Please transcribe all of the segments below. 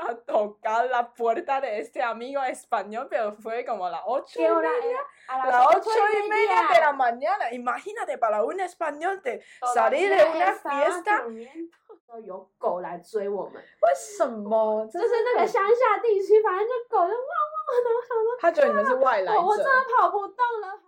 a tocar la puerta de este amigo español, pero fue como a las ocho ¿Qué y hora media. era? A A las ocho y media de la mañana. Imagínate para un español de salir de Todavía una estaba fiesta. durmiendo都有狗来追我们，为什么？就是那个乡下地区，反正就狗就汪汪的，我想说，他觉得你们是外来我我真者。的跑不动了。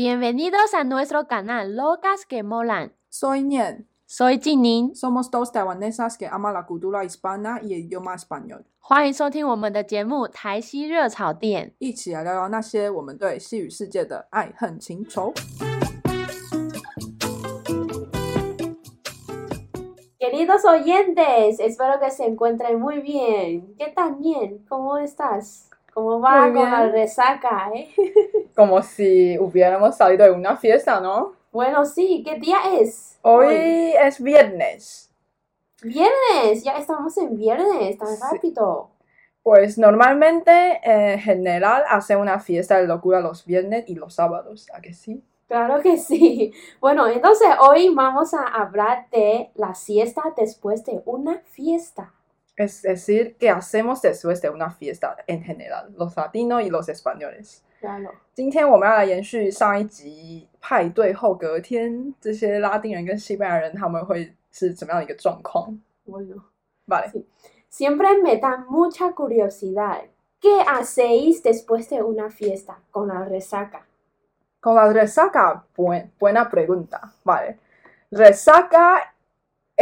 Bienvenidos a nuestro canal Locas que Molan. Soy Nian. Soy Jinin， Somos dos taiwanesas que aman la cultura hispana y el idioma español. 欢迎收听我们的节目《台西热炒店》。一起来聊聊那些我们对西语世界的爱恨情仇。 Queridos oyentes, espero que se encuentren muy bien. ¿Qué tal, Nien? ¿Cómo estás? ¿Cómo va Muy con la resaca, eh? Como si hubiéramos salido de una fiesta, ¿no? Bueno, sí, ¿qué día es? Hoy es viernes. Viernes, ya estamos en viernes, tan Sí. rápido. Pues normalmente, en general, hacen una fiesta de locura los viernes y los sábados, ¿a que sí? Claro que sí. Bueno, entonces hoy vamos a hablar de la siesta después de una fiesta. Es decir, que hacemos después de una fiesta en general, los latinos y los españoles. Claro. 今天我们要来延续上一集派对后隔天，这些拉丁人跟西班牙人他们会是怎么样的一个状况 Bueno, ？Vale， siempre me da mucha curiosidad. ¿Qué hacéis después de una fiesta con la resaca? con la resaca, buen- buena pregunta. Vale, resaca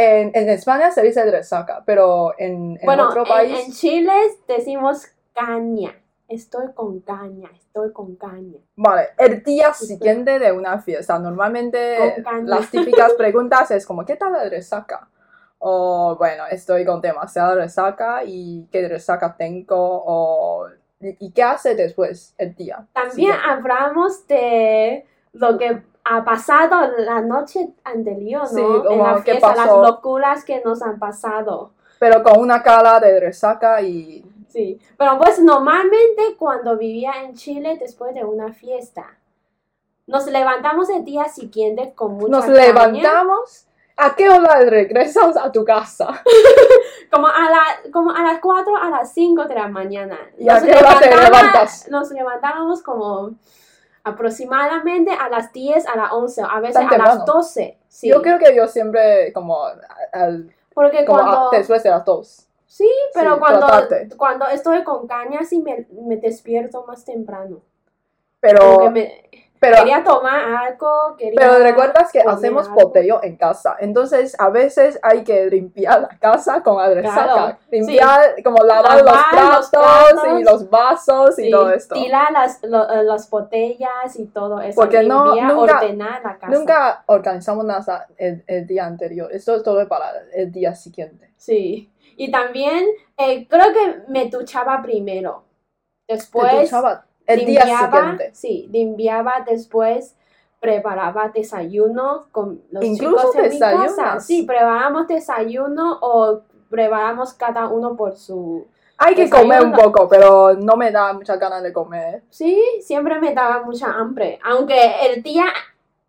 en, en España se dice resaca, pero en, en bueno, otro en- país en, Chile decimos caña. Estoy con caña, estoy con caña. Vale, el día siguiente de una fiesta, normalmente las típicas preguntas es como, ¿qué tal la resaca? O, bueno, estoy con demasiada resaca y qué resaca tengo, o, ¿y, y qué hace después el día? También siguiente? hablamos de lo que ha pasado la noche anterior, ¿no? Sí, en como la qué fiesta, las pasó. locuras que nos han pasado. Pero con una cara de resaca y... Sí, pero pues normalmente cuando vivía en Chile después de una fiesta, nos levantamos el día siguiente con mucha Nos caña, levantamos. ¿A qué hora regresas a tu casa? como a la, como a las 4 a las 5 de la mañana. ¿Y a Nos qué hora te levantas? Nos levantábamos como aproximadamente a las 10, a las 11, a veces a las temprano. 12. Sí, Yo creo que yo siempre como, al- porque como a- cuando... después de las dos. Sí, pero Sí, cuando, cuando estoy con caña sí me, me despierto más temprano. Pero, pero quería tomar algo, quería... Pero recuerdas que hacemos algo. botellón en casa, entonces a veces hay que limpiar la casa con la resaca, Claro, limpiar, como lavar, Lavar los, los platos y los vasos y todo esto. tirar las, lo- eh, las botellas y todo eso. Porque no- nunca- ordenar la casa. Nunca organizamos nada el, el día anterior, esto es todo para el día siguiente. Sí. Y también eh, creo que me duchaba primero. Te Después duchaba el día limpiaba, siguiente. sí, limpiaba después, preparaba desayuno con los Incluso chicos en mi casa. Sí, preparamos desayuno o preparamos cada uno por su... Hay que comer un desayuno. poco, pero no me da muchas ganas de comer. Sí, siempre me daba mucha hambre. Aunque el día,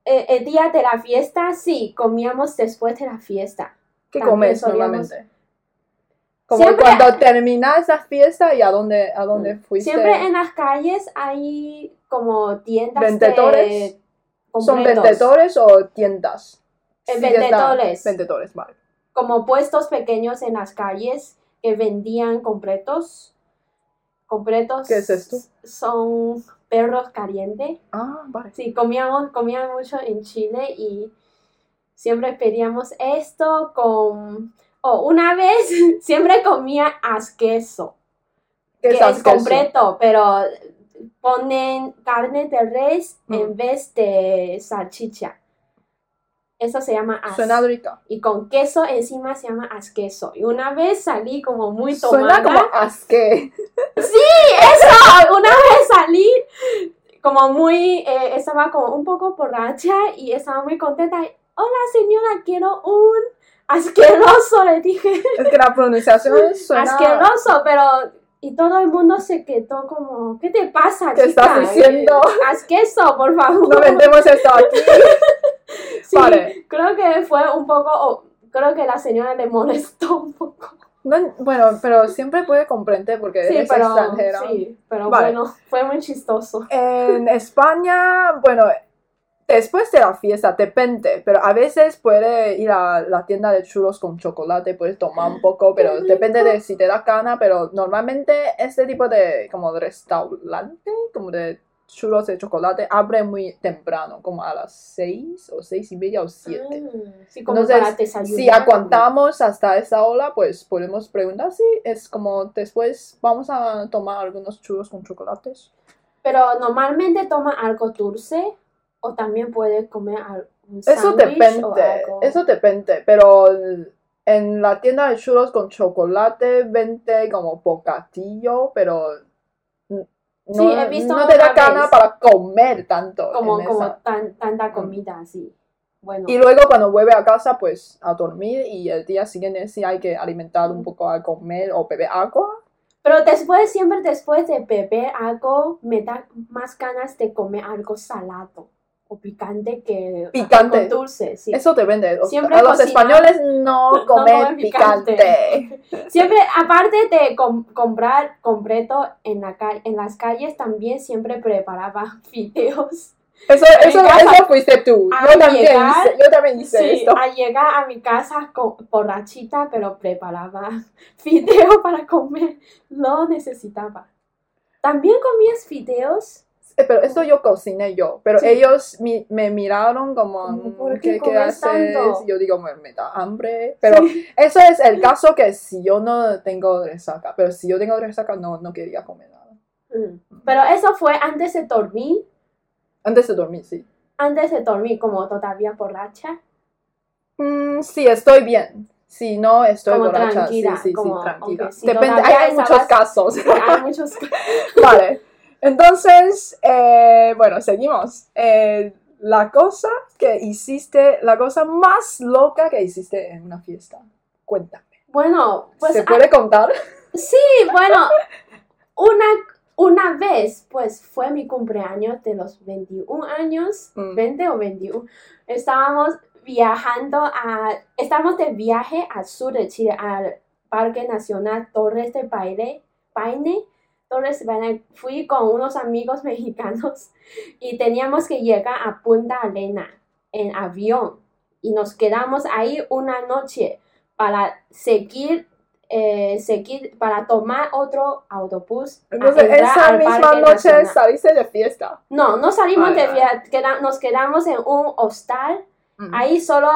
eh, el día de la fiesta, sí, comíamos después de la fiesta. ¿Qué También comes solíamos- normalmente? Como Siempre- cuando terminas la fiesta y a dónde, a dónde fuiste. Siempre en las calles hay como tiendas ¿Vendedores? de ¿Son vendedores o tiendas? Eh, Sí, vendedores. Vendedores, vale. como puestos pequeños en las calles que vendían completos. Completos ¿Qué es esto? son perros calientes. Ah, vale. Sí, comíamos, comíamos mucho en Chile y siempre pedíamos esto con... O una vez siempre comía asqueso, ¿Qué que es completo, pero ponen carne de res Mm. en vez de salchicha. Eso se llama as. Suena rica. y con queso encima se llama asqueso. Y una vez salí como muy tomada. Suena como asque. ¡Eso! Una vez salí como muy, eh, estaba como un poco borracha y estaba muy contenta. Hola señora, quiero un asqueroso, le dije. Es que la pronunciación suena... Asqueroso, pero y todo el mundo se quedó como, ¿qué te pasa, ¿Qué chica? estás diciendo? Haz queso, por favor. No vendemos esto aquí. Sí, Vale. creo que fue un poco, oh, creo que la señora le molestó un poco. No, bueno, pero siempre puede comprender porque Sí, es pero, extranjera. sí, pero Vale. bueno, fue muy chistoso. En España, bueno, después de la fiesta, depende, pero a veces puede ir a la tienda de churros con chocolate, puedes tomar un poco, pero depende de si te da gana, pero normalmente este tipo de, como de restaurante, como de churros de chocolate, abre muy temprano, como a las seis o seis y media o siete. Ah, sí, Entonces. Si aguantamos hasta esa hora, pues podemos preguntar si es como después vamos a tomar algunos churros con chocolates. Pero normalmente toma algo dulce o también puede comer un Eso o depende, algo. eso depende, pero en la tienda de churros con chocolate vende como bocadillo, pero no, Sí, he visto no te da una gana vez. para comer tanto. como, como tan, tanta comida así. Bueno, Y luego cuando vuelve a casa, pues a dormir y el día siguiente sí hay que alimentar un poco a comer o beber agua. pero después, siempre después de beber algo, me da más ganas de comer algo salado o picante que Picante. dulce. Sí. Eso depende. Siempre a los españoles no No comen picante. picante. Siempre, aparte de com- comprar completo en, la en las calles, también siempre preparaba fideos. Eso, eso, eso fuiste tú. Yo también, llegar, hice, yo también hice Sí, esto. al llegar a mi casa con, borrachita, pero preparaba fideo para comer. Lo necesitaba. ¿También comías fideos? Eh, Pero esto yo cociné yo. Pero Sí. ellos mi- me miraron como, mm, ¿por qué ¿qué, qué haces? tanto? Yo digo, me, me da hambre. Pero eso es el caso que si yo no tengo resaca. Pero si yo tengo resaca, no, no quería comer nada. Mm. Pero eso fue antes de dormir. Antes de dormir, sí. Antes de dormir, como todavía borracha. Mm, sí, estoy bien. Si no, estoy Como borracha. tranquila, sí, sí, como, sí, tranquila. ok, si Depende, todavía hay muchos casos. Hay muchos. Vale, entonces, eh, bueno, seguimos. Eh, la cosa que hiciste, la cosa más loca que hiciste en una fiesta. Cuéntame. Bueno, pues ¿Se puede contar? Sí, bueno, una, una vez, pues fue mi cumpleaños de los 21 años, Mm. 20 o 21. Estábamos viajando a, estamos de viaje al sur de Chile, al Parque Nacional Torres de Paine, Paine, Torres. Fui con unos amigos mexicanos y teníamos que llegar a Punta Arena en avión y nos quedamos ahí una noche para seguir eh, seguir para tomar otro autobús. Entonces, esa misma noche Nacional. saliste de fiesta. No, no salimos de viaje, queda- nos quedamos en un hostal. Mm. Ahí solo,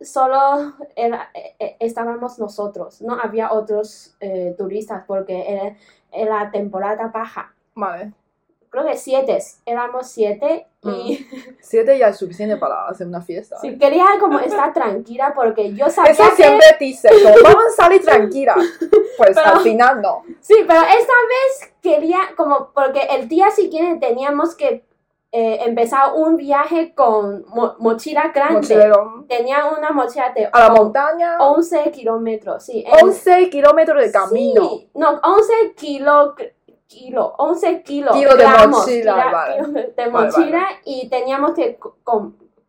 solo era- eh, eh, estábamos nosotros, no había otros eh, turistas porque era, era temporada baja. Vale. Creo que siete, éramos siete y Siete ya es suficiente para hacer una fiesta. sí, quería como estar tranquila porque yo sabía Eso que... siempre dice, como, vamos a salir tranquila. Pues Pero- al final no. Sí, pero esta vez quería, como, porque el día siguiente teníamos que eh, empezar un viaje con mo- mochila grande. Mochilero. Tenía una mochila de A la on- montaña. 11 kilómetros, sí. en- 11 kilómetros de camino. Sí, no, 11 kilo, kilo, 11 kilos. Kilo de mochila, vale. de mochila vale. y teníamos que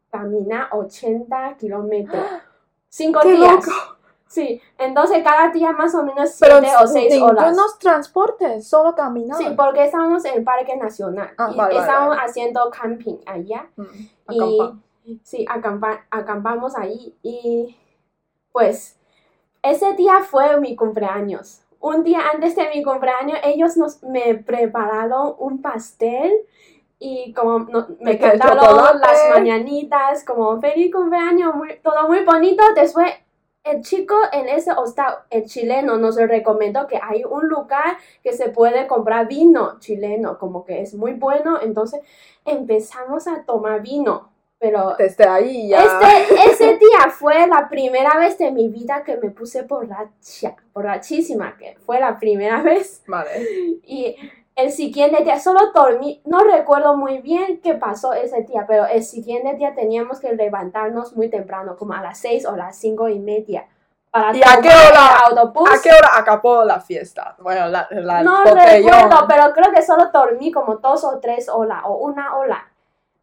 caminar 80 kilómetros. Cinco ¡Qué días. loco! Sí, entonces cada día más o menos Pero 7 o 6 horas. ningunos transportes, solo caminar. Sí, porque estábamos en el Parque Nacional Ah, y vale, vale, haciendo camping allá. Mm, Y sí, acampa- acampamos ahí y pues ese día fue mi cumpleaños. Un día antes de mi cumpleaños ellos nos me prepararon un pastel y como no- me cantaron las mañanitas como feliz cumpleaños, muy- todo muy bonito. Después el chico en ese hostal, el chileno, nos recomendó que hay un lugar que se puede comprar vino chileno, como que es muy bueno. Entonces empezamos a tomar vino. Pero Desde ahí ya. este, ese día fue la primera vez de mi vida que me puse borracha, borrachísima, que fue la primera vez. Vale. Y el siguiente día solo dormí, no recuerdo muy bien qué pasó ese día, pero el siguiente día teníamos que levantarnos muy temprano, como a las seis o las cinco y media, para ¿Y a qué hora- el autobús. ¿A qué hora acabó la fiesta? Bueno, la, la No botellón. recuerdo, pero creo que solo dormí como dos o tres horas o una hora.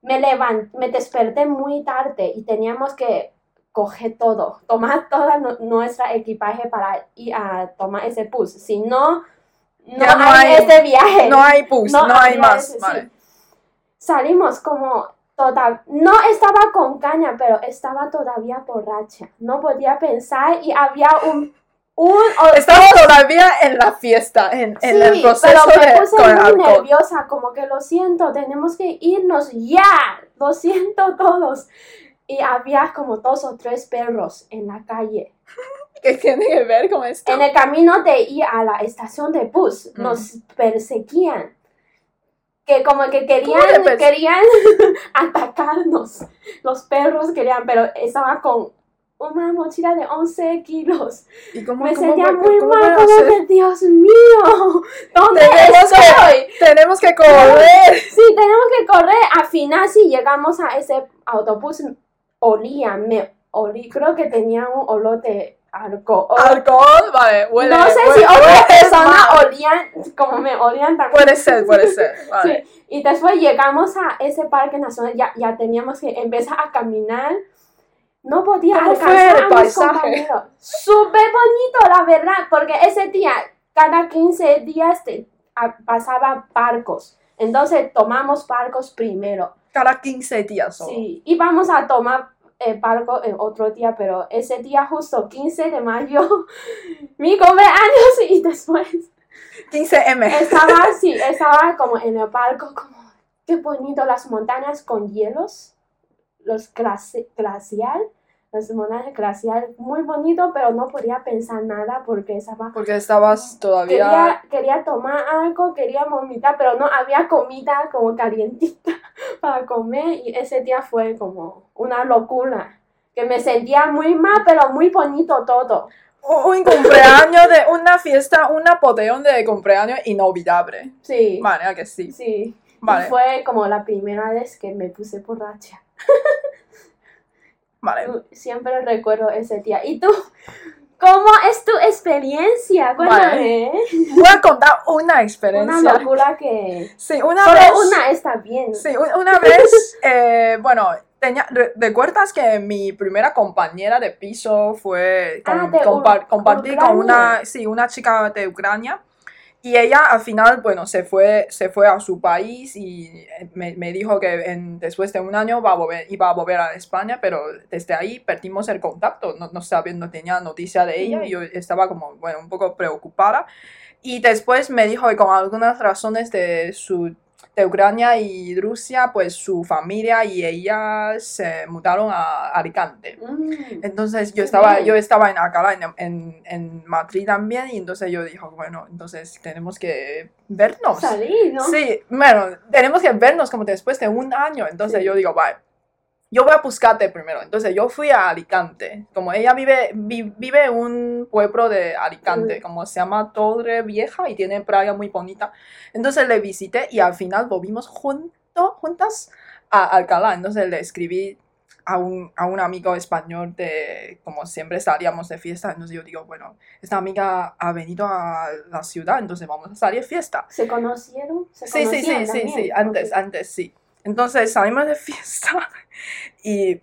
Me levanté, me desperté muy tarde y teníamos que coger todo, tomar todo nu- nuestro equipaje para ir a tomar ese bus. Si no, no, Ya no hay, hay- ese viaje. No hay bus, no, hay había más. ese, sí. Vale. Salimos como toda, no estaba con caña, pero estaba todavía borracha. No podía pensar y había un, un Estaba todavía en la fiesta, en, en el Sí, proceso pero me de puse el muy alcohol. nerviosa, como que lo siento, tenemos que irnos ya, lo siento todos. Y había como dos o tres perros en la calle. ¿Qué tiene que ver con esto? En el camino de ir a la estación de bus, Mm. nos perseguían. Que como que ¿Cómo querían, que querían atacarnos. Los perros querían, pero estaba con una mochila de 11 kilos. ¿Y cómo, Me cómo sentía muy cómo mal, como que Dios mío, ¿dónde Tenemos que- estoy? Tenemos que correr. Sí, tenemos que correr. Al final, sí, llegamos a ese autobús, olía, me olí, creo que tenía un olor de alcohol. Alcohol, vale, huele. no sé huele- si otras personas olían como me olían también. Puede ser, puede ser. Vale. Sí, y después llegamos a ese parque nacional, ya, ya teníamos que empezar a caminar. No podía ¿Cómo fue alcanzar el a mis paisaje? compañeros. Súper bonito, la verdad, porque ese día, cada 15 días te- a- pasaba barcos. Entonces tomamos barcos primero. Cada 15 días solo. Sí, íbamos a tomar el barco en otro día, pero ese día justo 15 de mayo, mi cumpleaños y después 15M. estaba así, estaba como en el barco, como qué bonito las montañas con hielos, los glaci- glacial, las montañas glacial, muy bonito, pero no podía pensar nada porque estaba Porque estabas todavía. Quería, quería tomar algo, quería vomitar, pero no había comida como calientita para comer y ese día fue como una locura. Que me sentía muy mal, pero muy bonito todo. Un un cumpleaños de una fiesta, una botellón de cumpleaños inolvidable. Sí, Vale, ¿a que sí. sí. Y Vale, fue como la primera vez que me puse borracha. vale. Siempre recuerdo ese día. ¿Y tú? ¿Cómo es tu experiencia? Cuéntame. Voy a contar una Una experiencia. locura que... Sí, una Solo vez. una está bien. Sí, un- una vez, eh, bueno, tenía, re- ¿recuerdas que mi primera compañera de piso fue, con- Ah, de compartí con una, sí, una chica de Ucrania? Y ella al final, bueno, se fue, se fue a su país y eh, me, me dijo que en- después de un año va a volver, iba a volver a España, pero desde ahí perdimos el contacto, no, no sabía, no tenía noticia de ella y yo estaba como, bueno, un poco preocupada. Y después me dijo que con algunas razones de su de Ucrania y Rusia, pues su familia y ella se mudaron a Alicante. Mm. Entonces yo estaba, yo estaba en Alcalá, en, en, en Madrid también, y entonces yo dije, bueno, entonces tenemos que vernos. Salí, ¿no? Sí, bueno, tenemos que vernos como después de un año. Entonces Sí. yo digo, vale, yo voy a buscarte primero. Entonces yo fui a Alicante. Como ella vive, vi- vive en un pueblo de Alicante, Mm. como se llama Torre Vieja y tiene playa muy bonita. Entonces le visité y al final volvimos junto, juntas a Alcalá. Entonces le escribí a un, a un amigo español de, como siempre salíamos de fiesta, entonces yo digo, bueno, esta amiga ha venido a la ciudad, entonces vamos a salir de fiesta. ¿Se conocieron? ¿Se Sí, sí, sí, sí, sí, antes, Ok. antes, sí. Entonces salimos de fiesta y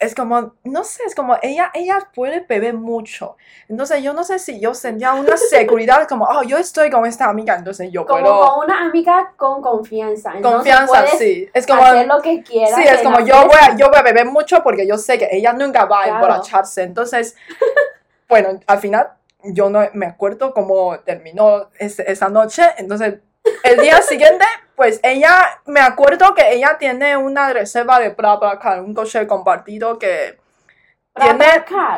es como, no sé, es como ella, ella puede beber mucho. Entonces yo no sé si yo sentía una seguridad como, oh, yo estoy con esta amiga, entonces yo Como puedo... con una amiga con confianza. Confianza, sí. Es como, hacer lo que quieras. sí, es como yo voy, a, yo voy a beber mucho porque yo sé que ella nunca va a Claro. emborracharse. Entonces, bueno, al final yo no me acuerdo cómo terminó ese- esa noche. Entonces, el día siguiente, pues ella, me acuerdo que ella tiene una reserva de BlaBlaCar, un coche compartido que tiene,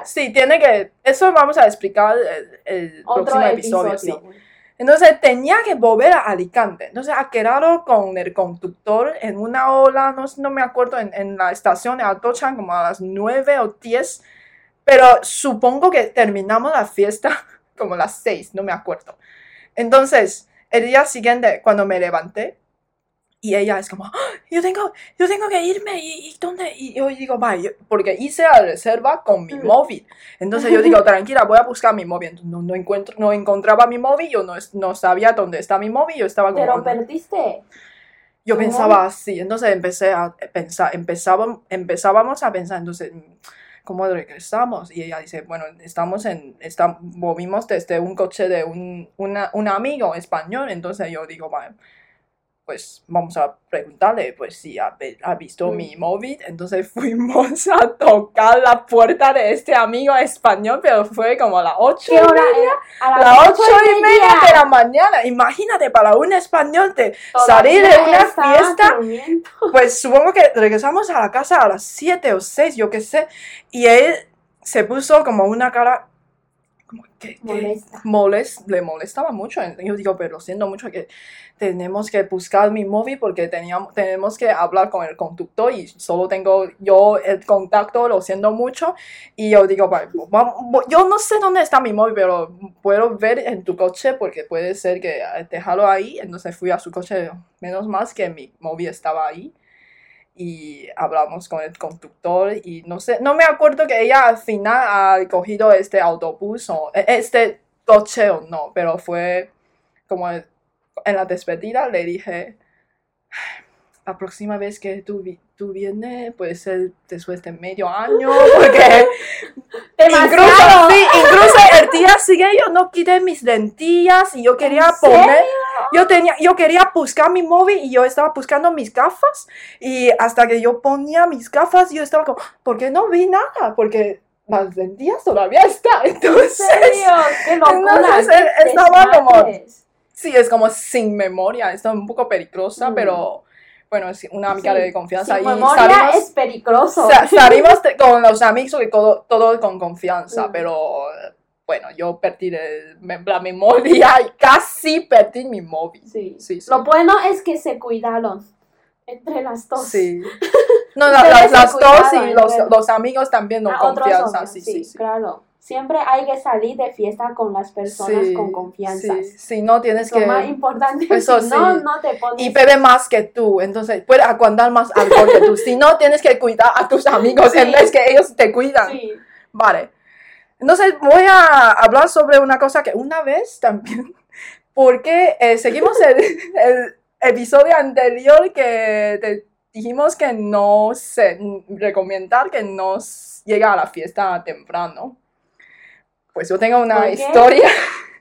sí, tiene que, eso vamos a explicar el, el próximo episodio, episodio. sí. Entonces tenía que volver a Alicante. Entonces ha quedado con el conductor en una hora, no, no me acuerdo, en, en la estación de Atochan como a las 9 o 10. Pero supongo que terminamos la fiesta como a las 6, no me acuerdo. Entonces, el día siguiente, cuando me levanté, Y ella es como, "Ah, yo tengo, yo tengo que irme, ¿y, y dónde? Y yo digo, va, yo- porque hice la reserva con mi móvil. Entonces yo digo, tranquila, voy a buscar mi móvil. No, no, encuentro, no encontraba mi móvil, yo no, no sabía dónde está mi móvil, yo estaba como... Pero perdiste. Yo ¿Tu pensaba así, entonces empecé a pensar, empezábamos, empezábamos a pensar, entonces, ¿cómo regresamos? Y ella dice, bueno, estamos en, está, movimos desde un coche de un, una- un amigo español, entonces yo digo, vale, pues vamos a preguntarle, pues si ha, visto Mm. mi móvil, entonces fuimos a tocar la puerta de este amigo español, pero fue como a las ocho ¿Qué hora era? A las ocho y media de la mañana. Imagínate para un español de salir de una fiesta. durmiendo. Pues supongo que regresamos a la casa a las 7 o 6, yo qué sé. Y él se puso como una cara como que, que Molesta. moles- le molestaba mucho. Yo digo, pero lo siento mucho que tenemos que buscar mi móvil porque teníamos, tenemos que hablar con el conductor y solo tengo yo el contacto, lo siento mucho. Y yo digo, pues vamos- yo no sé dónde está mi móvil, pero puedo ver en tu coche porque puede ser que eh, déjalo ahí. Entonces fui a su coche, menos más que mi móvil estaba ahí. Y hablamos con el conductor y no sé, no me acuerdo que ella al final ha cogido este autobús o eh, este coche o no, pero fue como en la despedida le dije, la próxima vez que tú, tú vienes puede ser después de medio año, porque incluso, sí, incluso el día siguiente yo no quité mis lentillas y yo quería ¿En poner, yo tenía, yo quería buscar mi móvil y yo estaba buscando mis gafas y hasta que yo ponía mis gafas yo estaba como, ¿por qué no vi nada? Porque las lentillas todavía están, ¿En entonces... serio? ¡Qué! Entonces, ¡Qué estaba como-! Sí, es como sin memoria, está un poco peligrosa, Mm. pero bueno, es una amiga Sí, de confianza Sin y memoria salimos, es peligroso. sa- salimos con los amigos y todo, todo con confianza, Mm. pero bueno, yo perdí me- la memoria y casi perdí mi móvil. Sí. Sí, sí. Lo bueno es que se cuidaron entre las dos. Sí. No, la- las, las dos y los, los amigos también con Ah, confianza, hombres, sí, sí, sí. claro. Siempre hay que salir de fiesta con las personas con confianza. Sí, sí, no tienes Es lo que... más importante. Eso si no, sí. no te pones. y bebe más que tú, entonces puede aguantar más alcohol que tú. Si no, tienes que cuidar a tus amigos en vez que ellos te cuidan. Sí. Vale. Entonces voy a hablar sobre una cosa que una vez también, porque eh, seguimos el, el episodio anterior que te dijimos que no se recomendar que no llega a la fiesta temprano. Pues yo tengo una historia.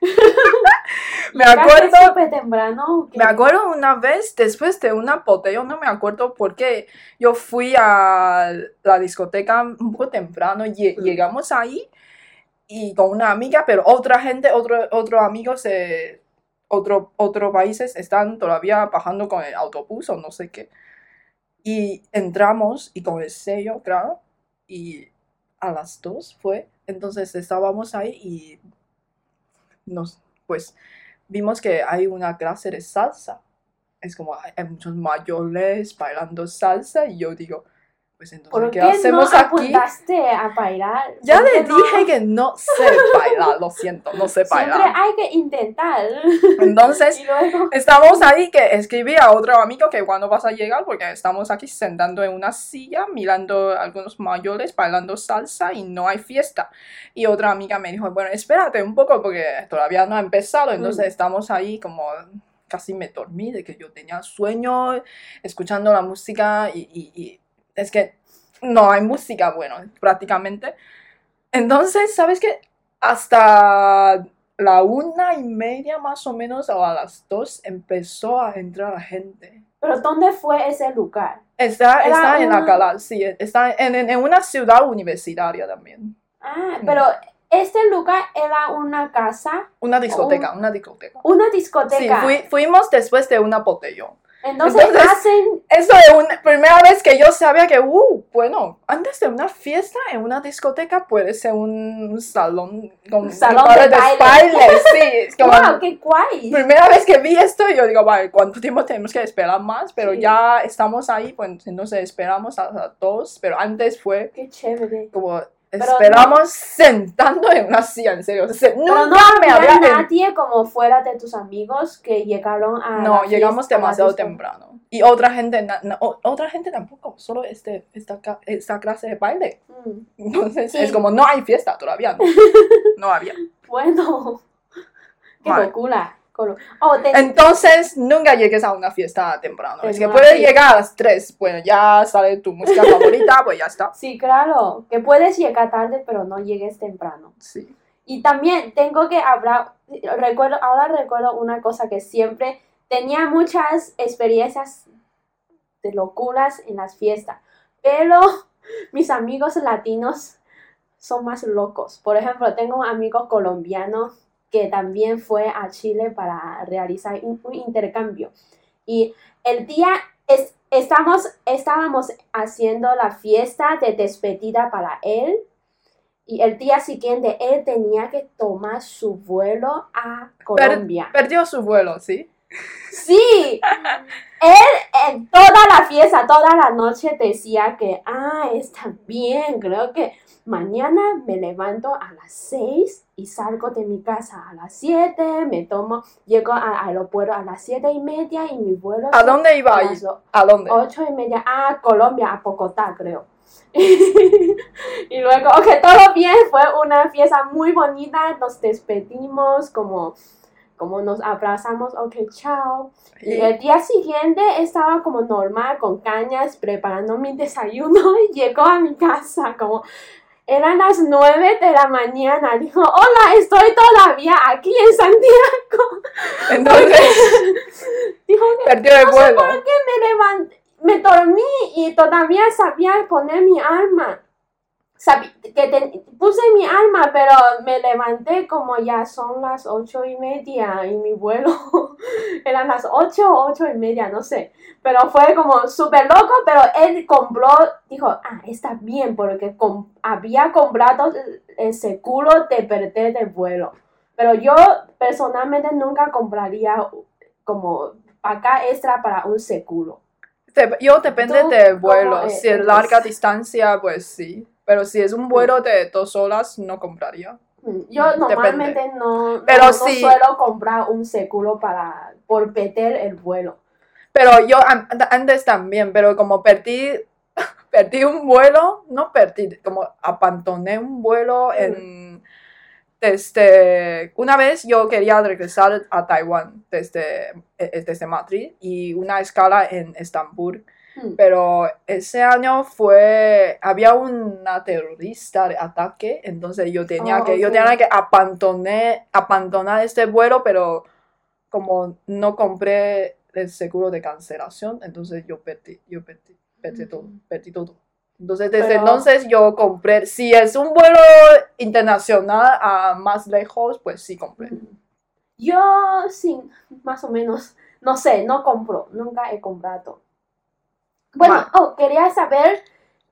me ¿Llegaste acuerdo temprano. me acuerdo una vez, después de una botella, no me acuerdo por qué, yo fui a la discoteca un poco temprano, lle- Mm. llegamos ahí y con una amiga, pero otra gente, otro, otro amigo se, otro, otros países están todavía bajando con el autobús o no sé qué. Y entramos y con el sello, claro, y a las dos fue, entonces estábamos ahí y nos, pues, vimos que hay una clase de salsa. Es como hay muchos mayores bailando salsa y yo digo, pues entonces, ¿Por ¿qué, qué hacemos no aquí? a bailar? Ya ¿Por le no? dije que no sé bailar, lo siento, no sé Siempre bailar. hay que intentar. Entonces, luego. estamos ahí que escribí a otro amigo que cuando vas a llegar, porque estamos aquí sentando en una silla, mirando a algunos mayores bailando salsa y no hay fiesta. Y otra amiga me dijo, bueno, espérate un poco porque todavía no ha empezado. Entonces Mm. estamos ahí como casi me dormí de que yo tenía sueño, escuchando la música y, y- y es que no hay música, bueno, prácticamente. Entonces, ¿sabes qué? Hasta la una y media más o menos o a las dos empezó a entrar la gente. Pero ¿dónde fue ese lugar? Está, está en una- Alcalá, sí, está en, en- en una ciudad universitaria también. Ah, Mm. pero este lugar era una casa, Una discoteca, una discoteca. una Sí, discoteca. fui- fuimos después de una botellón. Entonces, Entonces- hacen. Eso es una primera vez que yo sabía que, uh, bueno, antes de una fiesta en una discoteca puede ser un, salón con Un salón lugares de baile. sí, es como, ¡Wow! ¡Qué guay! primera vez que vi esto, yo digo, vale, ¿cuánto tiempo tenemos que esperar más? Pero Sí. ya estamos ahí, pues entonces esperamos a las dos, pero antes fue ¡Qué chévere! como esperamos sentando en una silla, en serio. O sea, no nunca me había nadie como fuera de tus amigos que llegaron a. No, llegamos fiesta, demasiado temprano. Y otra gente, na- na- otra gente tampoco, solo este, esta, esta clase de baile. Mm, Entonces Sí. es como, no hay fiesta todavía, no, no había. Bueno, qué locura. Oh, te- Entonces nunca llegues a una fiesta temprano. Es que puedes llegar a las 3, bueno, ya sale tu música favorita, pues ya está. Sí, claro, que puedes llegar tarde, pero no llegues temprano. Sí. Y también tengo que hablar, recuerdo, ahora recuerdo una cosa que siempre tenía muchas experiencias de locuras en las fiestas, pero mis amigos latinos son más locos. Por ejemplo, tengo un amigo colombiano que también fue a Chile para realizar un, un intercambio. Y el día es, estamos, estábamos haciendo la fiesta de despedida para él. Y el día siguiente él tenía que tomar su vuelo a Colombia. Perdió su vuelo, ¿sí? Sí, él en toda la fiesta, toda la noche decía que, ah, está bien, creo que mañana me levanto a las 6 y salgo de mi casa a las 7, me tomo, llego al aeropuerto a las 7 y media y mi vuelo ¿A dónde iba a a dónde? 8 y media a Colombia, a Bogotá, creo. y luego, ok, todo bien, fue una fiesta muy bonita, nos despedimos, como, como nos abrazamos, ok, chao. Y Y- el día siguiente estaba como normal, con cañas, preparando mi desayuno y llegó a mi casa como... Eran las 9 de la mañana. Dijo, hola, estoy todavía aquí en Santiago. Entonces Dijo que perdió el no sé por qué me levanté, me dormí y todavía sabía poner mi arma. Que te- puse mi arma, pero me levanté como ya son las ocho y media y mi vuelo eran las ocho o ocho y media, no sé. Pero fue como súper loco, pero él compró, dijo, ah, está bien, porque com- había comprado el- el seguro de perder el vuelo. Pero yo personalmente nunca compraría como pagar extra para un seguro. Yo depende ¿Tú del vuelo. Si es larga distancia, pues sí. Pero si es un vuelo de dos horas, no compraría. Mm, Yo Depende. normalmente no, no, Pero no suelo comprar un seguro para por perder el vuelo. Pero yo an- antes también, pero como perdí, perdí un vuelo, no perdí, como abandoné un vuelo en, desde, una vez yo quería regresar a Taiwán desde, eh, desde Madrid y una escala en Estambul. Mm. Pero ese año fue, había una terrorista de ataque, entonces yo tenía Oh, que, yo tenía que abandonar, abandonar este vuelo, pero como no compré el seguro de cancelación, entonces yo perdí, yo perdí, perdí todo, perdí todo. Entonces desde Pero- entonces yo compré, si es un vuelo internacional a más lejos, pues sí compré. Yo sí, más o menos, no sé, no compro, nunca he comprado. Bueno, oh, quería saber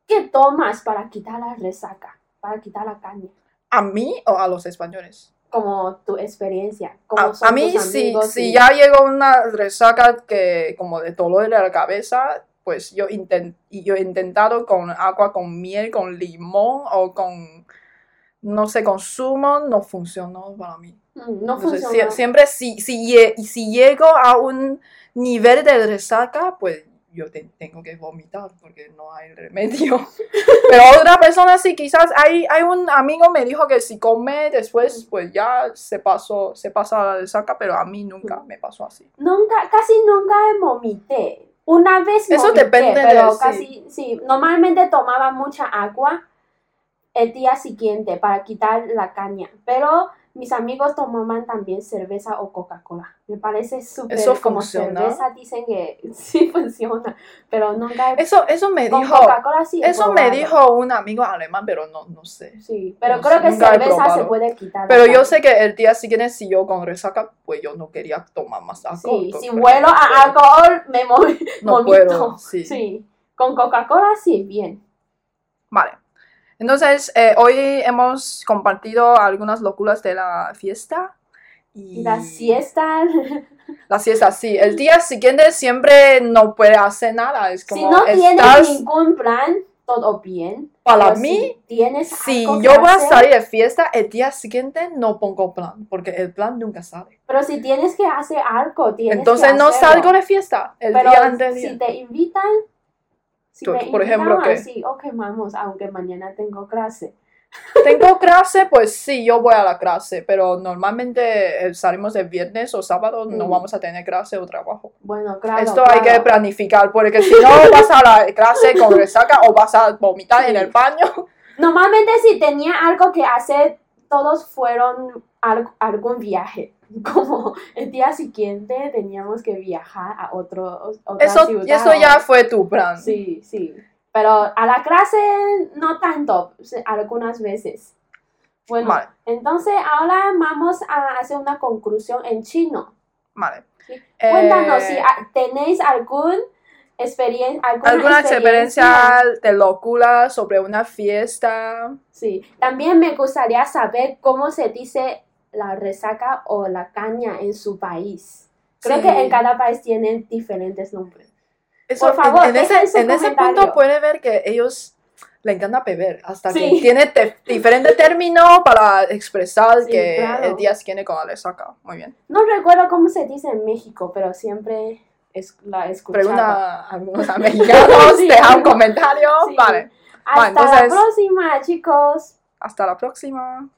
qué tomas para quitar la resaca, para quitar la caña, ¿A mí o a los españoles? como tu experiencia. cómo A, mí, si, si ya llegó una resaca que como de dolor de la cabeza, pues yo, inten- y yo he intentado con agua con miel, con limón o con, no sé, con zumo, no funcionó para mí. Mm, no Entonces, funciona. sie- siempre si, si, si llego a un nivel de resaca, pues yo te- tengo que vomitar porque no hay remedio. Pero otra persona sí, quizás hay, hay un amigo me dijo que si come después, pues ya se pasó, se pasa la resaca, pero a mí nunca me pasó así. Nunca, casi nunca vomité. Una vez Eso vomité, depende de- pero sí. casi, sí, normalmente tomaba mucha agua el día siguiente para quitar la caña, pero mis amigos tomaban también cerveza o Coca-Cola. Me parece súper ¿Eso como funciona? cerveza dicen que sí funciona, pero nunca he- Eso, eso me con dijo, Coca-Cola sí eso me dijo un amigo alemán, pero no, no sé. Sí, pero no creo sé, que cerveza se puede quitar. Pero yo sé que el día siguiente, si yo con resaca, pues yo no quería tomar más alcohol. Sí, si vuelo a alcohol me moví. No vomito. puedo, sí. Sí, con Coca-Cola sí, bien. Vale. Entonces, eh, hoy hemos compartido algunas locuras de la fiesta. Y Y la siesta, La siesta, sí. El día siguiente siempre no puede hacer nada. Es como si no tienes estás, ningún plan, todo bien. Para mí, si tienes Si yo voy a salir de fiesta, el día siguiente no pongo plan, porque el plan nunca sale. Pero si tienes que hacer algo, tienes Entonces que no hacerlo. salgo de fiesta el Pero día anterior. si te invitan, si Tú- me por ejemplo, ¿qué? así, ok, vamos, aunque mañana tengo clase. Tengo clase, pues sí, yo voy a la clase, pero normalmente eh, salimos el viernes o sábado, no Mm. vamos a tener clase o trabajo. Bueno, claro. Esto hay que claro. planificar, porque si no vas a la clase con resaca o vas a vomitar Sí. en el baño. Normalmente si tenía algo que hacer, todos fueron al- algún viaje. Como el día siguiente teníamos que viajar a otro, otra Eso, ciudad. eso ya fue tu plan. Sí, sí. Pero a la clase no tanto, algunas veces. Bueno, Vale, entonces ahora vamos a hacer una conclusión en chino. vale. Sí. Eh, Cuéntanos si ah, tenéis algún experien alguna, ¿Alguna experiencia de locura sobre una fiesta? Sí, también me gustaría saber cómo se dice la resaca o la caña en su país. Creo Sí. que en cada país tienen diferentes nombres. Eso, Por favor, en, en ese, en ese punto puede ver que ellos le encanta beber, hasta Sí. que tiene te- diferentes términos para expresar Sí, que claro. el día siguiente con la resaca. Muy bien. No recuerdo cómo se dice en México, pero siempre es, la escuchaba. Pregunta a algunos mexicanos, Sí. deja un comentario. Vale, Hasta entonces- la próxima, chicos. hasta la próxima.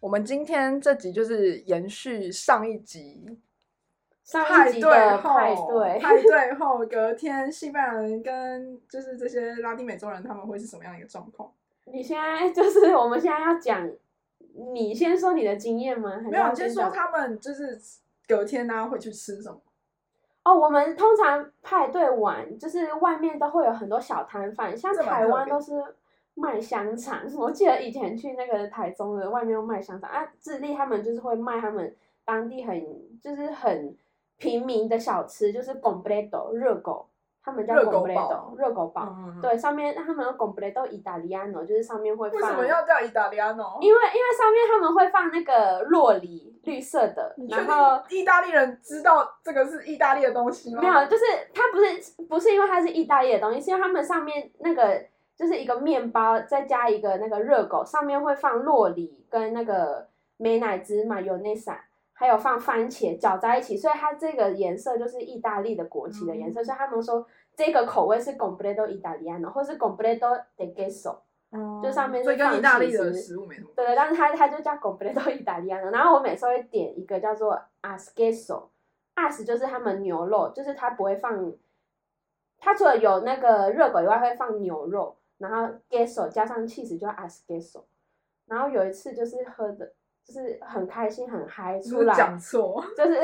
我们今天这集就是延续上一集上一集的派对，派 对后，隔天西班牙人跟就是这些拉丁美洲人他们会是什么样的一个状况？你现在就是我们现在要讲，你先说你的经验吗？没有，先说他们就是隔天呢、会去吃什么？哦，我们通常派对晚，就是外面都会有很多小摊贩，像台湾都是卖香肠。我记得以前去那个台中的外面都卖香肠啊，智利他们就是会卖他们当地很就是很平民的小吃，就是 completo 热狗，他们叫热狗 completo 热狗堡。嗯，对，上面他们有 completo italiano，就是上面会放为什放么要叫意大利安哦？因为因为上面他们会放那个洛梨，绿色的然后意大利人知道这个是意大利的东西吗？没有，就是它不是不是因为它是意大利的东西，是因为他们上面那个就是一个面包，再加一个那个热狗，上面会放洛梨跟那个美乃滋嘛，有内散，还有放番茄搅在一起，所以它这个颜色就是意大利的国旗的颜色，所以他们说这个口味是 completo italiano 或是 completo de queso。哦就上面是所以跟放意大利的食物没什么。对对，但是它它就叫 completo italiano，然后我每次会点一个叫做 asqueso，as 就是他们牛肉，就是它不会放，它除了有那个热狗以外会放牛肉，然后 gesso 加上 cheese 就叫 asqueso，然后有一次就是喝的，就是很开心很嗨出来，讲错？就是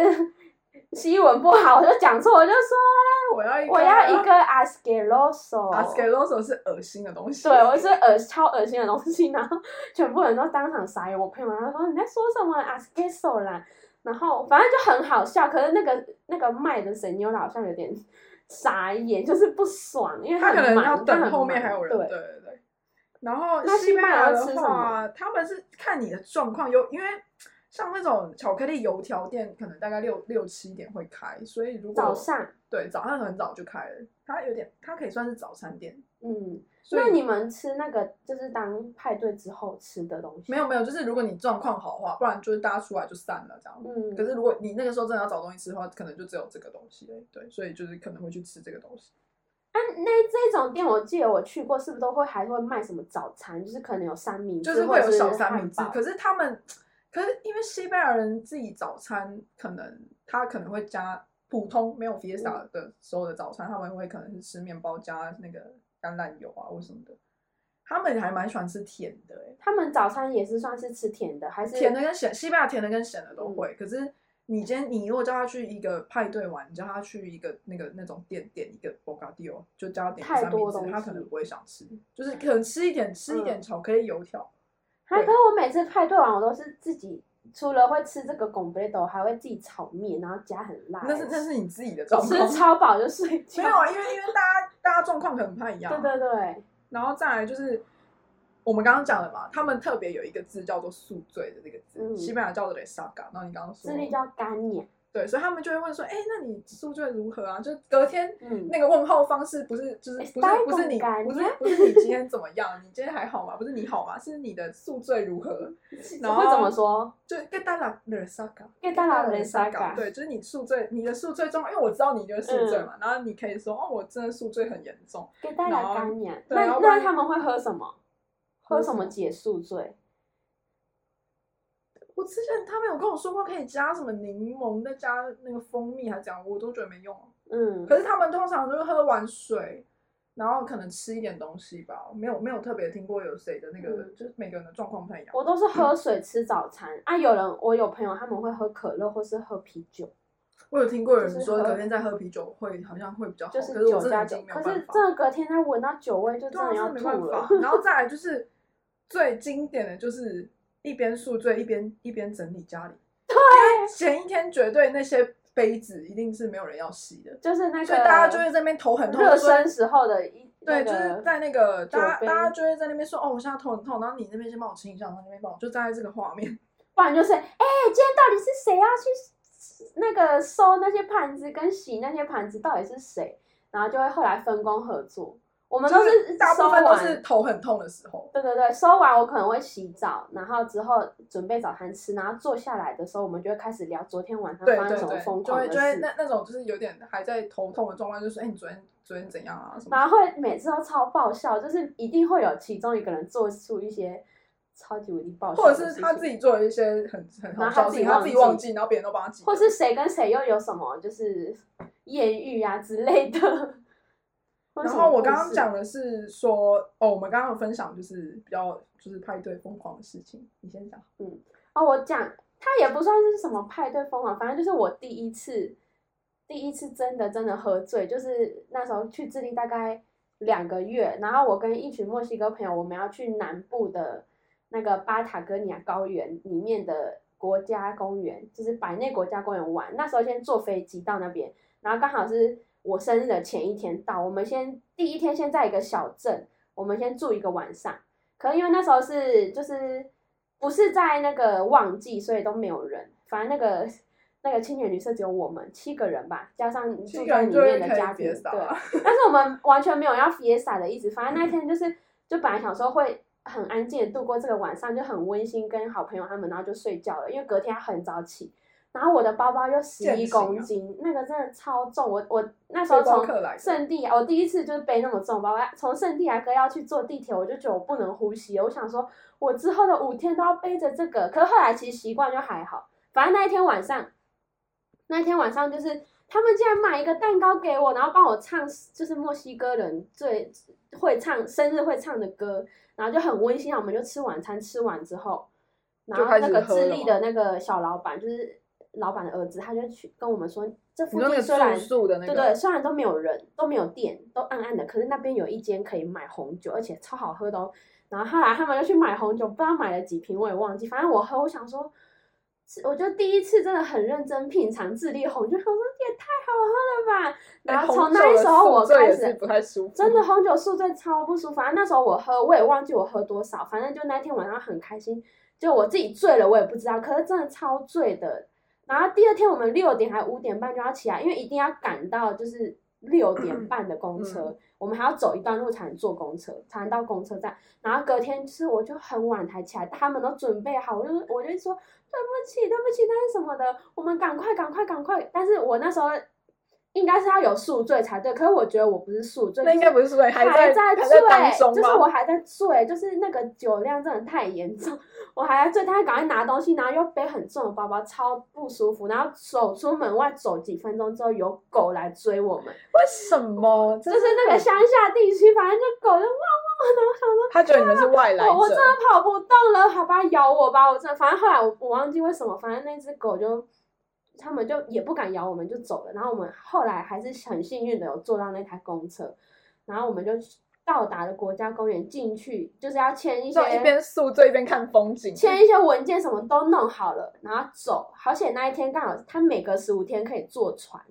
西文不好，我就讲错，我就说我要一个，我要一个 asqueroso。asqueroso 是恶心的东西。对，我是恶超恶心的东西，然后全部人都当场傻眼。我朋友们他说你在说什么 a s k e s o 啦，然后反正就很好笑。可是那个那个卖的神妞好像有点傻眼，就是不爽，因为他可能要等后面还有人，对对，对对。然后西班牙的话，他们是看你的状况，有因为像那种巧克力油条店，可能大概六六七点会开，所以如果早上，对早上很早就开了，它有点它可以算是早餐店。嗯，那你们吃那个就是当派对之后吃的东西？没有没有，就是如果你状况好的话，不然就是大家出来就散了这样。嗯可是如果你那个时候真的要找东西吃的话，可能就只有这个东西对，所以就是可能会去吃这个东西。啊，那这种店我记得我去过，是不是都会还会卖什么早餐？就是可能有三明治，就是会有小三明治可是他们，可是因为西班牙人自己早餐可能他可能会加普通没有 fiesta 的时候的早餐，他们会可能是吃面包加那个橄榄油啊或什么的，他们还蛮喜欢吃甜的、欸，他们早餐也是算是吃甜的，还是甜的跟咸，西班牙甜的跟咸的嗯都会。可是你今天你如果叫他去一个派对玩，你叫他去一个那个那种店点一个 bocadillo，就叫他点三明治，他可能不会想吃，就是可能吃一点吃一点嗯巧克力油条。还可是我每次派对完，我都是自己除了会吃这个 g o b e t o 还会自己炒面，然后加很辣那。是那是你自己的状况，吃超饱就睡觉。没有啊，因为因为大家大家状况可能不太一样、对对。对，然后再来就是我们刚刚讲的嘛，他们特别有一个字叫做宿醉的这个字，嗯。西班牙叫做 e a g a 然后你刚刚说智利叫干眼，对，所以他们就会问说，哎，那你宿醉如何啊？就隔天嗯，那个问候方式不是就是不是不是你不是不是你今天怎么样？你今天还好吗？不是你好吗？是你的宿醉如何？然后会怎么说？就 ¿Qué tal la resaca？¿Qué tal la ¿Qué tal resaca？对，就是你宿醉，你的宿醉状况，因为我知道你就是宿醉嗯嘛，然后你可以说哦，我真的宿醉很严重。给大家干眼。对那那他们会喝什么？喝什么解宿醉？我之前他们有跟我说过可以加什么柠檬，再加那个蜂蜜，还这样，我都觉得没用。嗯，可是他们通常就是喝完水，然后可能吃一点东西吧，没有没有特别听过有谁的那个，嗯就是每个人的状况不太一样。我都是喝水吃早餐啊。有人我有朋友他们会喝可乐或是喝啤酒，我有听过有人说隔天再喝啤酒会好像会比较好，就是可是我酒加真的已经酒。可是没有办法。真的隔天他闻到酒味就真的要吐了法。然后再来就是最经典的就是一边宿醉一边一边整理家里。对，前一天绝对那些杯子一定是没有人要洗的，就是那个，所以大家就会在那边头很痛，热身时候的一对，就是在那个大家大家就会在那边说哦，我现在头很痛，然后你那边先帮我清一下，然后那边帮我，就站在这个画面。不然就是，哎、今天到底是谁要去那个收那些盘子跟洗那些盘子，到底是谁？然后就会后来分工合作。我们都就是大部分都，是头很痛的时候。对对对，收完我可能会洗澡，然后之后准备早餐吃，然后坐下来的时候，我们就会开始聊昨天晚上发生什么对对，就会疯狂的事。就会那那种就是有点还在头痛的状况，就是哎，你昨天昨天怎样啊什么？然后会每次都超爆笑，就是一定会有其中一个人做出一些超级无敌爆笑或者是他自己做了一些很很好然后他自己笑事情，他自己忘忘记，然后别人都帮他记。或是谁跟谁又有什么就是艳遇啊之类的。然后我刚刚讲的是说，哦，我们刚刚有分享就是比较就是派对疯狂的事情，你先讲。嗯哦，我讲他也不算是什么派对疯狂，反正就是我第一次，第一次真的真的喝醉，就是那时候去智利大概两个月，然后我跟一群墨西哥朋友，我们要去南部的那个巴塔哥尼亚高原里面的国家公园，就是百内国家公园玩。那时候先坐飞机到那边，然后刚好是我生日的前一天到，我们先第一天先在一个小镇，我们先住一个晚上。可能因为那时候是就是不是在那个旺季，所以都没有人。反正那个那个青年旅社只有我们七个人吧，加上住在里面的家庭。对啊，但是我们完全没有要 fiesta 的意思。反正那天就是就本来想说会很安静的度过这个晚上，就很温馨，跟好朋友他们，然后就睡觉了，因为隔天要很早起。然后我的包包又十一公斤，那个真的超重。我我那时候从圣地亚，我第一次就是背那么重包包，从圣地亚哥要去坐地铁，我就觉得我不能呼吸。我想说，我之后的五天都要背着这个。可是后来其实习惯就还好，反正那一天晚上，那一天晚上就是他们竟然买一个蛋糕给我，然后帮我唱，就是墨西哥人最会唱生日会唱的歌，然后就很温馨。我们就吃晚餐，吃完之后，然后那个智利的那个小老板就是老板的儿子，他就去跟我们说，这附近虽然对对，虽然都没有人，都没有店，都暗暗的，可是那边有一间可以买红酒，而且超好喝的哦。然后后来他们就去买红酒，不知道买了几瓶，我也忘记。反正我喝，我想说，是我就第一次真的很认真品尝智利红酒，我说也太好喝了吧。然后从那时候我开始不太舒服，真的红酒宿醉超不舒服。反正那时候我喝，我也忘记我喝多少，反正就那天晚上很开心，就我自己醉了，我也不知道，可是真的超醉的。然后第二天我们六点还五点半就要起来，因为一定要赶到就是六点半的公车，我们还要走一段路才能坐公车，才能到公车站。然后隔天就是我就很晚才起来，他们都准备好，我就我就说对不起对不起，但是什么的，我们赶快赶快赶快。但是我那时候应该是要有宿醉才对，可是我觉得我不是宿醉，那应该不是宿醉，还在在还在醉，就是我吗？还在醉，就是那个酒量真的太严重，我还在醉，他赶快拿东西，然后又背很重的包包，超不舒服。然后走出门外走几分钟之后，有狗来追我们，为什么？就是那个乡下地区，反正就狗就汪汪汪的，我想说。他觉得你们是外来者我我真，的跑不动了，好吧，咬我吧，我真的，反正后来我我忘记为什么，反正那只狗就，他们就也不敢咬我们，就走了。然后我们后来还是很幸运的有坐到那台公车，然后我们就到达了国家公园，进去就是要签一些一边宿醉一边看风景，签一些文件，什么都弄好了，然后走。而且那一天刚好他每隔十五天可以坐船，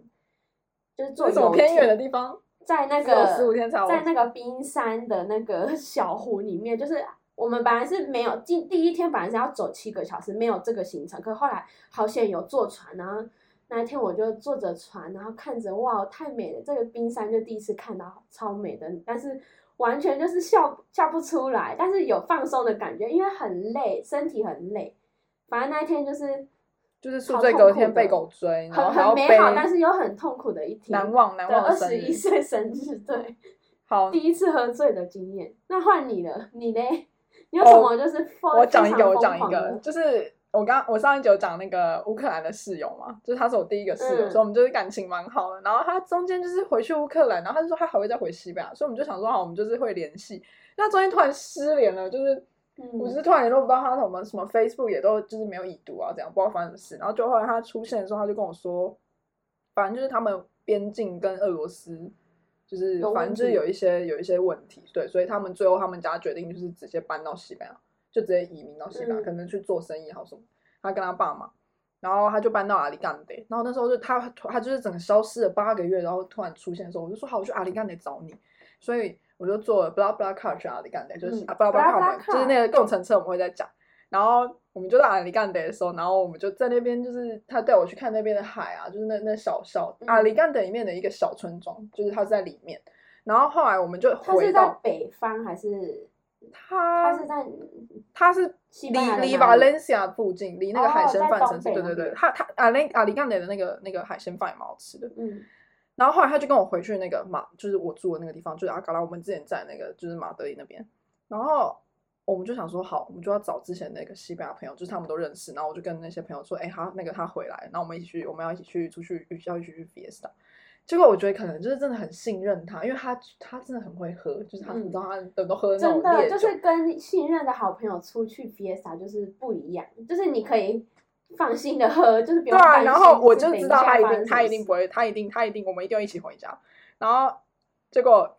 就是坐为什么偏远的地方在那个15天才有在那个冰山的那个 小湖里面，就是我们本来是没有第第一天本来是要走七个小时，没有这个行程，可后来好险有坐船，然后那一天我就坐着船，然后看着哇太美了，这个冰山就第一次看到超美的，但是完全就是笑笑不出来，但是有放松的感觉，因为很累，身体很累。反正那一天就是就是宿醉隔天被狗追，然后很很美好，但是又很痛苦的一天。难忘难忘的生日。十一岁生日，对，好，第一次喝醉的经验。那换你了，你嘞？你有什么就是？哦我讲一个，我讲一个就是我刚我上一集有讲那个乌克兰的室友嘛，就是他是我第一个室友，嗯所以我们就是感情蛮好的。然后他中间就是回去乌克兰，然后他就说他还会再回西班牙，所以我们就想说好，我们就是会联系。那中间突然失联了，就是我就嗯是突然联络不到他，什么什么 Facebook 也都就是没有已读啊，这样不知道发生什么事。然后就后来他出现的时候，他就跟我说，反正就是他们边境跟俄罗斯，就是反正就是有一些有一些问题，对，所以他们最后他们家决定就是直接搬到西班牙，就直接移民到西班牙，嗯可能去做生意也好什么。他跟他爸妈，然后他就搬到阿里干德，然后那时候就他他就是整个消失了八个月，然后突然出现的时候，我就说好，我去阿里干德找你，所以我就坐了 blah blah car 去阿里干德，就是、嗯啊 blah blah car 嘛 BlaBlaCar 就是那个共乘车，我们会在讲。然后我们就到阿里干德的时候，然后我们就在那边，就是他带我去看那边的海啊，就是那那小小嗯阿里干德里面的一个小村庄，就是它是在里面。然后后来我们就他是在回到北方还是他他是在它是离离哪里 Valencia 附近，离那个哦海鲜在饭城市，对对对，他他阿里阿里干德的那个那个海鲜饭也蛮好吃的。嗯然后后来他就跟我回去那个马，就是我住的那个地方，就是阿嘎拉，我们之前在那个就是马德里那边。然后我们就想说，好，我们就要找之前那个西班牙朋友，就是他们都认识。然后我就跟那些朋友说，哎，他那个他回来，然后我们一起去，我们要一起去出去，要一起去 Fiesta。结果我觉得可能就是真的很信任他，因为他他真的很会喝，就是他、嗯你知道他等都喝那真种的就是跟信任的好朋友出去 Fiesta 就是不一样，就是你可以放心的喝，就是不对啊，然后我就知道他一定，他一定不会，他一定，他一定，我们一定要一起回家。然后结果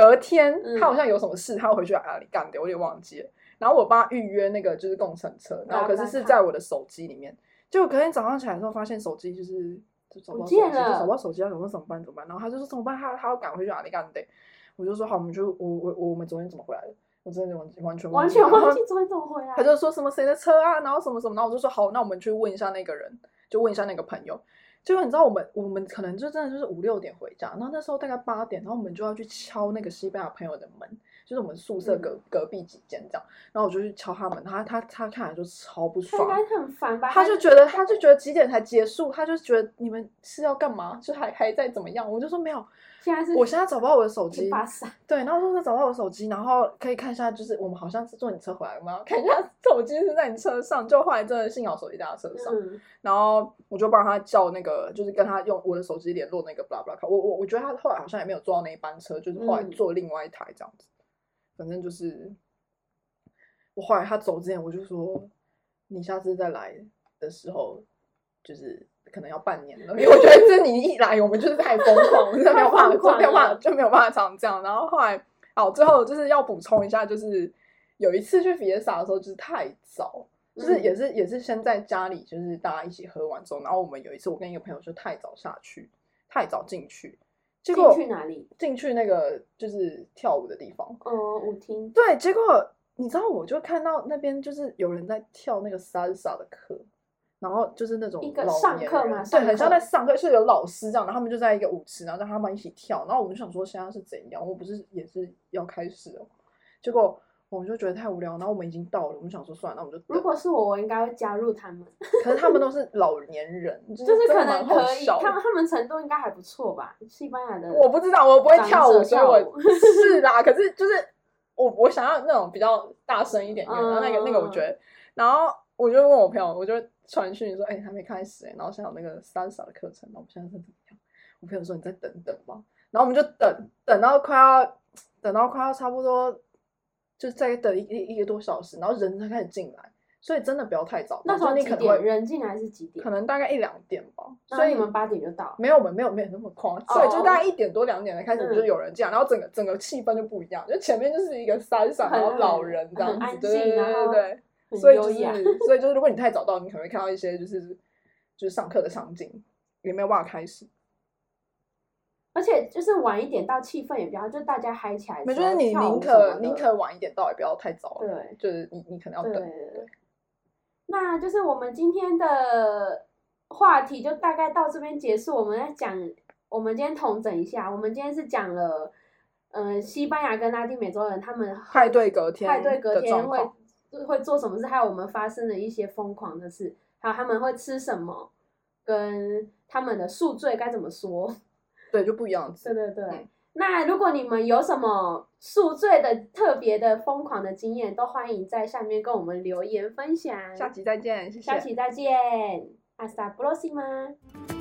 隔天嗯他好像有什么事，他要回去哪里干的，我有点忘记了。然后我帮他预约那个就是共乘车，然后可是是在我的手机里面。结果隔天早上起来的时候，发现手机就是就找不到手机，就找不到手机，要怎么怎么办怎么办？然后他就说怎么办？他他要赶回去哪里干的？我就说好，我们就我我我们昨天怎么回来的？我真的完完全完全忘记昨天怎么回来。他就说什么谁的车啊，然后什么什么，然后我就说好，那我们去问一下那个人，就问一下那个朋友。结果你知道我们我们可能就真的就是五六点回家，然后那时候大概八点，然后我们就要去敲那个西班牙朋友的门，就是我们宿舍隔、隔壁几间这样，然后我就去敲他门，他他他看来就超不爽，他应该很烦吧？他就觉得他就觉得几点才结束，他就觉得你们是要干嘛，就还还在怎么样，我就说没有，现在是我现在找不到我的手机，对，然后说找到我的手机，然后可以看一下，就是我们好像是坐你车回来，我们要看一下 手机是在你车上。就后来真的幸好手机在他车上，嗯，然后我就帮他叫那个，就是跟他用我的手机联络那个 blah blah 我我我觉得他后来好像也没有坐到那一班车，就是后来嗯。坐另外一台这样子。反正就是我后来他走之前，我就说你下次再来的时候，就是可能要半年了，因为我觉得是你一来，我们就是太疯狂，我 真的没有办法，没有办法，就没有办法常这样。然后后来，好，最后就是要补充一下，就是有一次去比耶萨的时候，就是太早，就是嗯也是、也是先在家里，就是大家一起喝完之后，然后我们有一次我跟一个朋友就太早下去，太早进去，结果进去哪里？进去那个就是跳舞的地方，嗯，舞厅。对，结果你知道，我就看到那边就是有人在跳那个 salsa 的课，然后就是那种一个上课吗人对，很像在上课，是有老师这样，然后他们就在一个舞池，然后让他们一起跳，然后我们就想说现在是怎样，我不是也是要开始了，结果我们就觉得太无聊，然后我们已经到了，我们想说算了，那我们就。如果是我，我应该会加入他们，可是他们都是老年人，就就是可能可以，他们他们程度应该还不错吧？西班牙的，我不知道，我不会跳舞，所以我是啦。可是就是我我想要那种比较大声一点点，然后那个那个我觉嗯得，然后我就问我朋友，我就传讯说，哎、还没开始哎、然后现在有那个 salsa 的课程，然后我们现在是怎么样？我朋友说你再等等吧，然后我们就等等到快要等到快要差不多，就再等一一一个多小时，然后人才开始进来，所以真的不要太早，那时候你？可能会人进来是几点？可？能大概一两点吧，所以你们八点就到，没有，我们没有没有那么夸张，所以就哦大概一点多两点才开始，嗯。就有人这样，然后整个整个气氛就不一样，就前面就是一个三傻，然后老人这样子，对对对所以就是。所以就是如果你太早到，你可能会看到一些就是就是上课的场景也没有办法开始。而且就是晚一点到，气氛也比较，就大家嗨起来的没。就是你宁可宁可晚一点到，也不要太早。对，就是你你可能要等。对对对。那就是我们今天的话题就大概到这边结束。我们在讲，我们今天统整一下，我们今天是讲了，嗯、西班牙跟拉丁美洲人他们派对隔天派对隔的天会会做什么事，还有我们发生的一些疯狂的事，还有他们会吃什么，跟他们的宿醉该怎么说。对，就不一样。对对对。嗯那如果你们有什么宿醉的特别的疯狂的经验，都欢迎在下面跟我们留言分享。下期再见，谢谢。下期再见，hasta próxima。